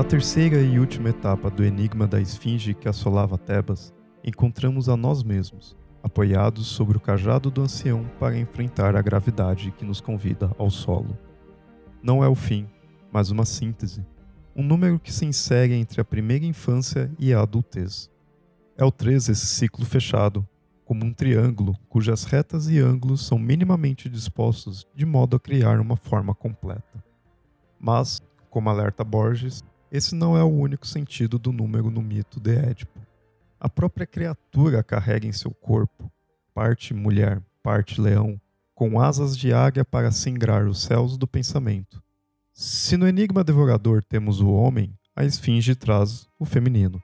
Na terceira e última etapa do enigma da esfinge que assolava Tebas, encontramos a nós mesmos, apoiados sobre o cajado do ancião para enfrentar a gravidade que nos convida ao solo. Não é o fim, mas uma síntese, um número que se insere entre a primeira infância e a adultez. É o 13 esse ciclo fechado, como um triângulo cujas retas e ângulos são minimamente dispostos de modo a criar uma forma completa. Mas, como alerta Borges, esse não é o único sentido do número no mito de Édipo. A própria criatura carrega em seu corpo, parte mulher, parte leão, com asas de águia para singrar os céus do pensamento. Se no enigma devorador temos o homem, a esfinge traz o feminino.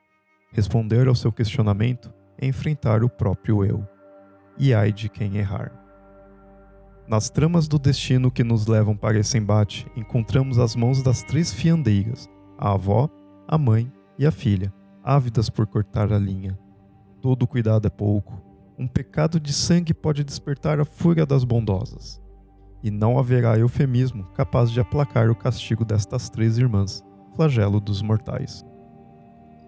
Responder ao seu questionamento é enfrentar o próprio eu. E ai de quem errar. Nas tramas do destino que nos levam para esse embate, encontramos as mãos das três fiandeiras, a avó, a mãe e a filha, ávidas por cortar a linha. Todo cuidado é pouco. Um pecado de sangue pode despertar a fúria das bondosas. E não haverá eufemismo capaz de aplacar o castigo destas três irmãs, flagelo dos mortais.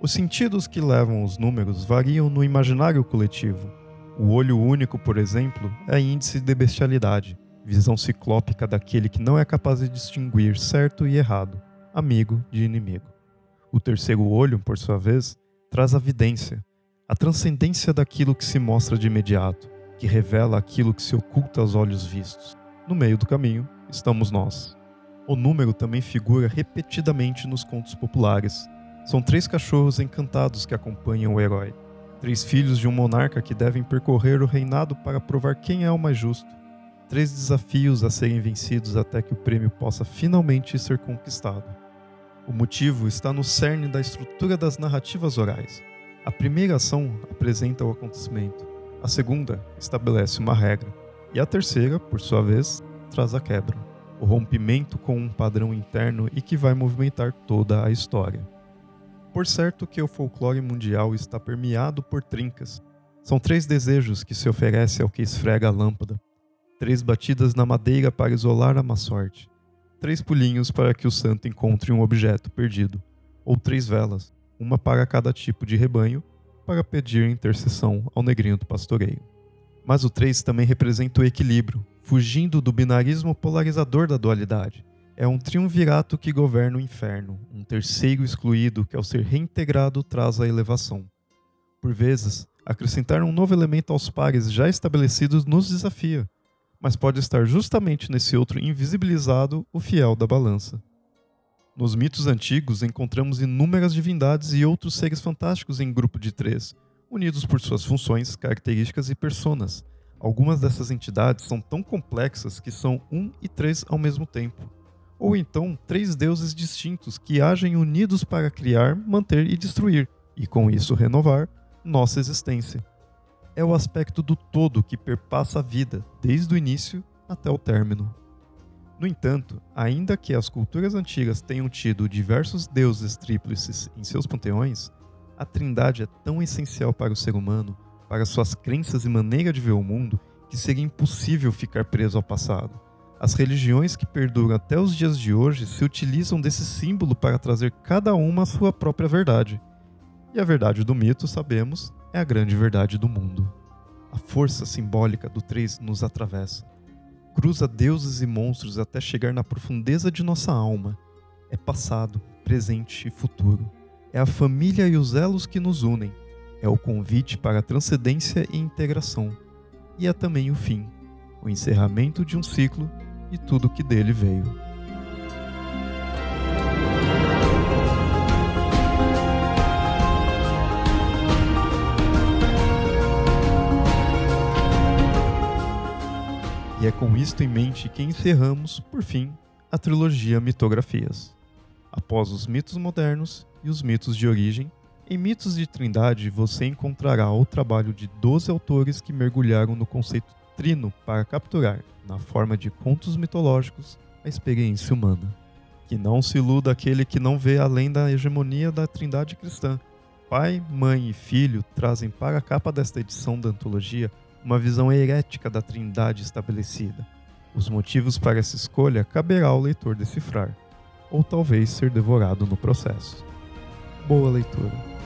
Os sentidos que levam os números variam no imaginário coletivo. O olho único, por exemplo, é índice de bestialidade, visão ciclópica daquele que não é capaz de distinguir certo e errado, amigo de inimigo. O terceiro olho, por sua vez, traz a vidência, a transcendência daquilo que se mostra de imediato, que revela aquilo que se oculta aos olhos vistos. No meio do caminho estamos nós. O número também figura repetidamente nos contos populares. São três cachorros encantados que acompanham o herói. Três filhos de um monarca que devem percorrer o reinado para provar quem é o mais justo. Três desafios a serem vencidos até que o prêmio possa finalmente ser conquistado. O motivo está no cerne da estrutura das narrativas orais. A primeira ação apresenta o acontecimento, a segunda estabelece uma regra, e a terceira, por sua vez, traz a quebra, o rompimento com um padrão interno e que vai movimentar toda a história. Por certo que o folclore mundial está permeado por trincas. São três desejos que se oferece ao que esfrega a lâmpada, três batidas na madeira para isolar a má sorte, três pulinhos para que o santo encontre um objeto perdido, ou três velas, uma para cada tipo de rebanho, para pedir intercessão ao negrinho do pastoreio. Mas o 3 também representa o equilíbrio, fugindo do binarismo polarizador da dualidade. É um triunvirato que governa o inferno, um terceiro excluído que, ao ser reintegrado, traz a elevação. Por vezes, acrescentar um novo elemento aos pares já estabelecidos nos desafia, mas pode estar justamente nesse outro invisibilizado o fiel da balança. Nos mitos antigos encontramos inúmeras divindades e outros seres fantásticos em grupo de três, unidos por suas funções, características e personas. Algumas dessas entidades são tão complexas que são um e três ao mesmo tempo. Ou então, três deuses distintos que agem unidos para criar, manter e destruir, e com isso renovar, nossa existência é o aspecto do todo que perpassa a vida, desde o início até o término. No entanto, ainda que as culturas antigas tenham tido diversos deuses tríplices em seus panteões, a Trindade é tão essencial para o ser humano, para suas crenças e maneira de ver o mundo, que seria impossível ficar preso ao passado. As religiões que perduram até os dias de hoje se utilizam desse símbolo para trazer cada uma a sua própria verdade. E a verdade do mito, sabemos, é a grande verdade do mundo. A força simbólica do três nos atravessa. Cruza deuses e monstros até chegar na profundeza de nossa alma. É passado, presente e futuro. É a família e os elos que nos unem. É o convite para transcendência e integração. E é também o fim, o encerramento de um ciclo e tudo que dele veio. É com isto em mente que encerramos, por fim, a trilogia Mitografias. Após os mitos modernos e os mitos de origem, em Mitos de Trindade você encontrará o trabalho de 12 autores que mergulharam no conceito trino para capturar, na forma de contos mitológicos, a experiência humana. Que não se iluda aquele que não vê além da hegemonia da trindade cristã. Pai, mãe e filho trazem para a capa desta edição da antologia uma visão herética da trindade estabelecida. Os motivos para essa escolha caberá ao leitor decifrar. ou talvez ser devorado no processo. Boa leitura!